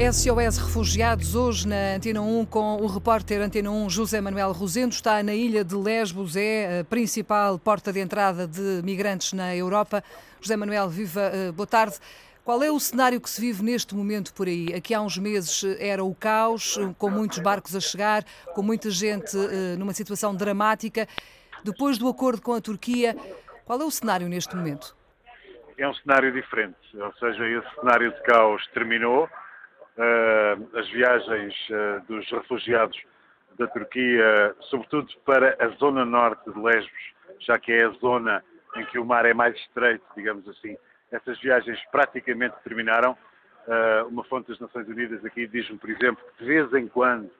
SOS Refugiados, hoje na Antena 1, com o repórter Antena 1 José Manuel Rosendo, está na ilha de Lesbos, é a principal porta de entrada de migrantes na Europa. José Manuel, viva, eh, boa tarde. Qual é o cenário que se vive neste momento por aí? Aqui há uns meses eh, era o caos, eh, com muitos barcos a chegar, com muita gente numa situação dramática. Depois do acordo com a Turquia, qual é o cenário neste momento? É um cenário diferente, ou seja, esse cenário de caos terminou as viagens uh, dos refugiados da Turquia, sobretudo para a zona norte de Lesbos, já que é a zona em que o mar é mais estreito, digamos assim. Essas viagens praticamente terminaram. Uh, uma fonte das Nações Unidas aqui diz-me, por exemplo, que de vez em quando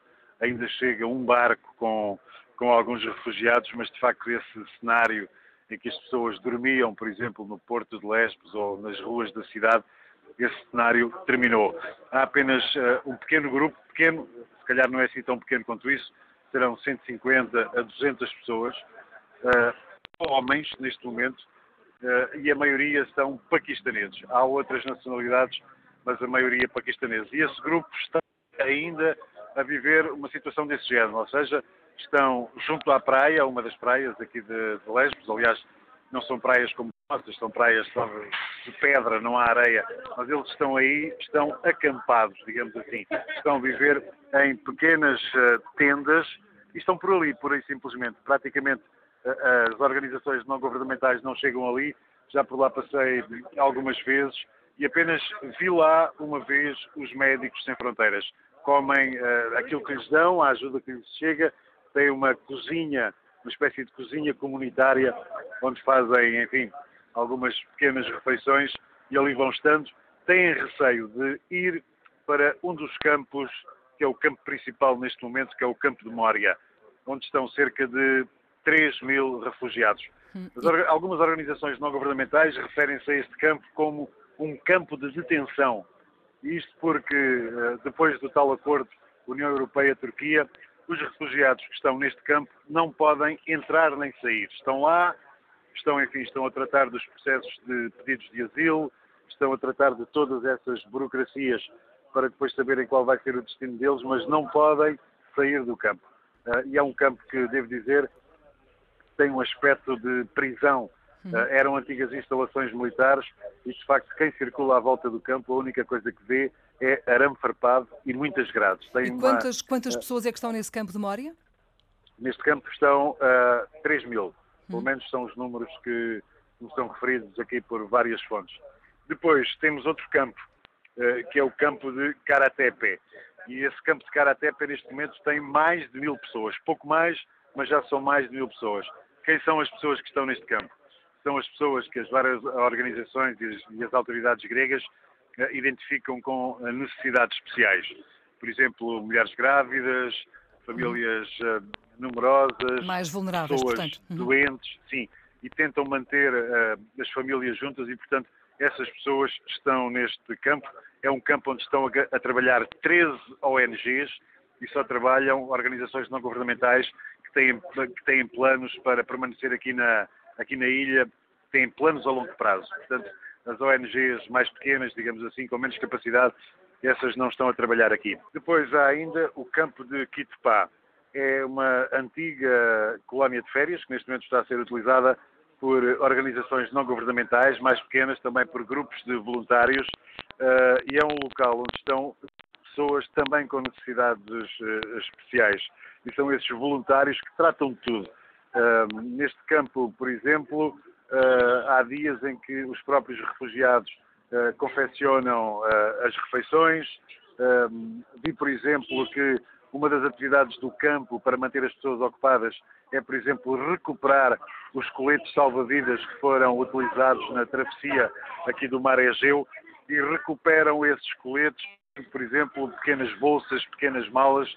ainda chega um barco com, com alguns refugiados, mas de facto esse cenário em que as pessoas dormiam, por exemplo, no porto de Lesbos ou nas ruas da cidade, esse cenário terminou. Há apenas uh, um pequeno grupo, pequeno, se calhar não é assim tão pequeno quanto isso, serão 150 a 200 pessoas, uh, homens neste momento, uh, e a maioria são paquistaneses. Há outras nacionalidades, mas a maioria paquistaneses. E esse grupo está ainda a viver uma situação desse género, ou seja, estão junto à praia, uma das praias aqui de, de Lesbos, aliás, não são praias como nossas, são praias de pedra, não há areia, mas eles estão aí, estão acampados, digamos assim. Estão a viver em pequenas uh, tendas e estão por ali, por aí simplesmente. Praticamente uh, as organizações não governamentais não chegam ali, já por lá passei algumas vezes e apenas vi lá uma vez os médicos sem fronteiras. Comem uh, aquilo que lhes dão, a ajuda que lhes chega, têm uma cozinha uma espécie de cozinha comunitária, onde fazem, enfim, algumas pequenas refeições e ali vão estando. Têm receio de ir para um dos campos, que é o campo principal neste momento, que é o campo de Mória, onde estão cerca de 3 mil refugiados. Hum, algumas organizações não governamentais referem-se a este campo como um campo de detenção. Isto porque, eh, depois do tal acordo União Europeia-Turquia, os refugiados que estão neste campo não podem entrar nem sair. Estão lá, estão, enfim, estão a tratar dos processos de pedidos de asilo, estão a tratar de todas essas burocracias para depois saberem qual vai ser o destino deles, mas não podem sair do campo. Uh, e é um campo que, devo dizer, tem um aspecto de prisão. Uh, eram antigas instalações militares e, de facto, quem circula à volta do campo, a única coisa que vê é arame farpado e muitas grades. Tem e quantas, uma, quantas pessoas é que estão nesse campo de Mória? Neste campo estão uh, 3 mil. Pelo hum. menos são os números que nos são referidos aqui por várias fontes. Depois temos outro campo, uh, que é o campo de Karatepe. E esse campo de Karatepe, neste momento, tem mais de mil pessoas. Pouco mais, mas já são mais de mil pessoas. Quem são as pessoas que estão neste campo? São as pessoas que as várias organizações e as, e as autoridades gregas eh, identificam com eh, necessidades especiais. Por exemplo, mulheres grávidas, famílias uh, numerosas, mais vulneráveis, pessoas portanto. Uhum. doentes, sim, e tentam manter uh, as famílias juntas e, portanto, essas pessoas estão neste campo. É um campo onde estão a, a trabalhar 13 ONGs e só trabalham organizações não governamentais que têm, que têm planos para permanecer aqui na, aqui na ilha, têm planos a longo prazo. Portanto, as ONGs mais pequenas, digamos assim, com menos capacidade, essas não estão a trabalhar aqui. Depois há ainda o campo de Kitpá. É uma antiga colónia de férias que neste momento está a ser utilizada por organizações não governamentais, mais pequenas, também por grupos de voluntários, uh, e é um local onde estão pessoas também com necessidades uh, especiais. E são esses voluntários que tratam de tudo. Uh, neste campo, por exemplo, há dias em que os próprios refugiados uh, confeccionam uh, as refeições. vi, por exemplo, que uma das atividades do campo para manter as pessoas ocupadas é, por exemplo, recuperar os coletes salva-vidas que foram utilizados na travessia aqui do Mar Egeu e recuperam esses coletes, por exemplo, pequenas bolsas, pequenas malas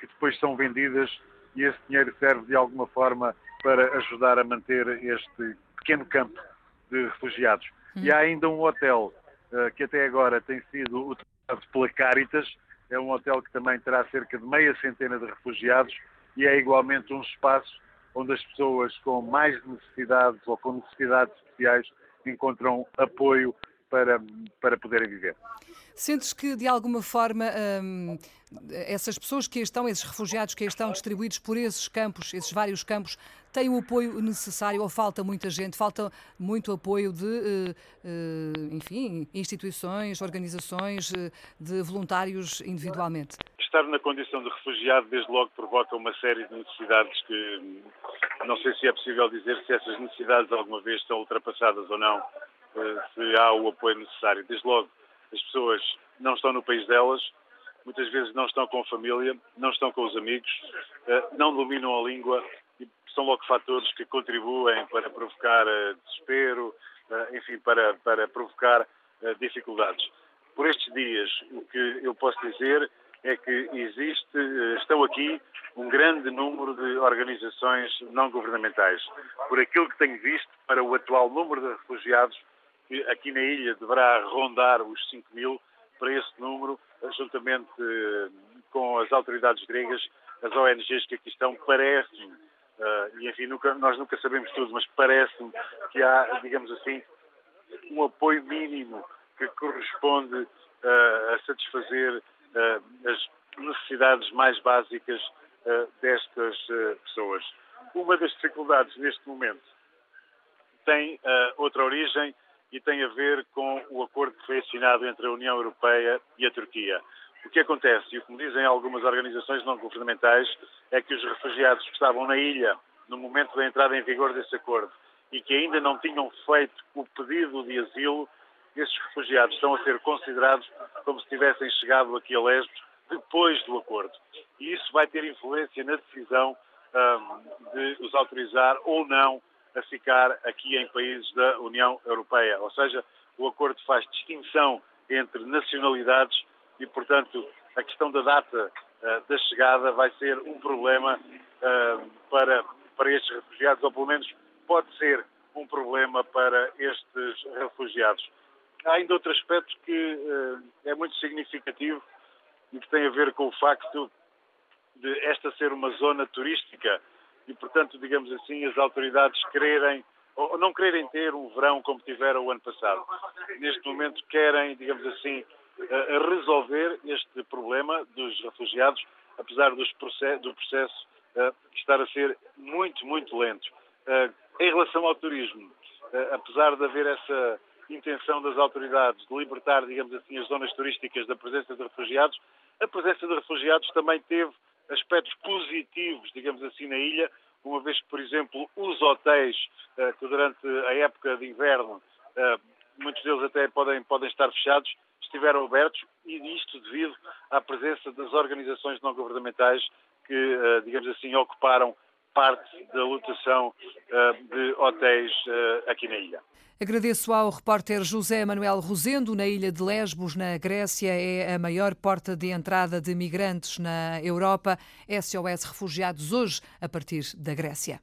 que depois são vendidas e esse dinheiro serve de alguma forma para ajudar a manter este pequeno campo de refugiados. Hum. E há ainda um hotel uh, que até agora tem sido utilizado pela Caritas, é um hotel que também terá cerca de meia centena de refugiados e é igualmente um espaço onde as pessoas com mais necessidades ou com necessidades especiais encontram apoio para, para poderem viver. Sentes que, de alguma forma, hum, essas pessoas que estão, esses refugiados que estão distribuídos por esses campos, esses vários campos, têm o apoio necessário ou falta muita gente? Falta muito apoio de, uh, uh, enfim, instituições, organizações, uh, de voluntários individualmente? Estar na condição de refugiado, desde logo, provoca uma série de necessidades que não sei se é possível dizer se essas necessidades alguma vez estão ultrapassadas ou não, se há o apoio necessário. Desde logo, as pessoas não estão no país delas, muitas vezes não estão com a família, não estão com os amigos, eh, não dominam a língua são logo fatores que contribuem para provocar eh, desespero, eh, enfim, para, para provocar dificuldades. Por estes dias, o que eu posso dizer é que existe, estão aqui um grande número de organizações não governamentais. Por aquilo que tenho visto, para o atual número de refugiados, que aqui na ilha deverá rondar os 5 mil, para esse número, juntamente eh, com as autoridades gregas, as ONGs que aqui estão, parece-me, uh, e enfim, nunca, nós nunca sabemos tudo, mas parece-me que há, digamos assim, um apoio mínimo que corresponde uh, a satisfazer uh, as necessidades mais básicas destas pessoas. Uma das dificuldades neste momento tem outra origem e tem a ver com o acordo que foi assinado entre a União Europeia e a Turquia. O que acontece, e o que me dizem algumas organizações não governamentais, é que os refugiados que estavam na ilha no momento da entrada em vigor desse acordo e que ainda não tinham feito o pedido de asilo, esses refugiados estão a ser considerados como se tivessem chegado aqui a Lesbos depois do acordo. E isso vai ter influência na decisão um, de os autorizar ou não a ficar aqui em países da União Europeia. Ou seja, o acordo faz distinção entre nacionalidades e, portanto, a questão da data uh, da chegada vai ser um problema uh, para, para estes refugiados, ou pelo menos pode ser um problema para estes refugiados. Há ainda outro aspecto que uh, é muito significativo e que tem a ver com o facto de esta ser uma zona turística e, portanto, digamos assim, as autoridades quererem ou não quererem ter um verão como tiveram o ano passado. Neste momento querem, digamos assim, eh, resolver este problema dos refugiados, apesar do processo eh, estar a ser muito, muito lento. Eh, em relação ao turismo, apesar de haver essa intenção das autoridades de libertar, digamos assim, as zonas turísticas da presença de refugiados, a presença de refugiados também teve aspectos positivos, digamos assim, na ilha, uma vez que, por exemplo, os hotéis, eh, que durante a época de inverno, eh, muitos deles até podem, podem estar fechados, estiveram abertos e isto devido à presença das organizações não governamentais que, eh, digamos assim, ocuparam parte da lotação de hotéis aqui na ilha. Agradeço ao repórter José Manuel Rosendo, na ilha de Lesbos, na Grécia. É a maior porta de entrada de migrantes na Europa. SOS Refugiados hoje, a partir da Grécia.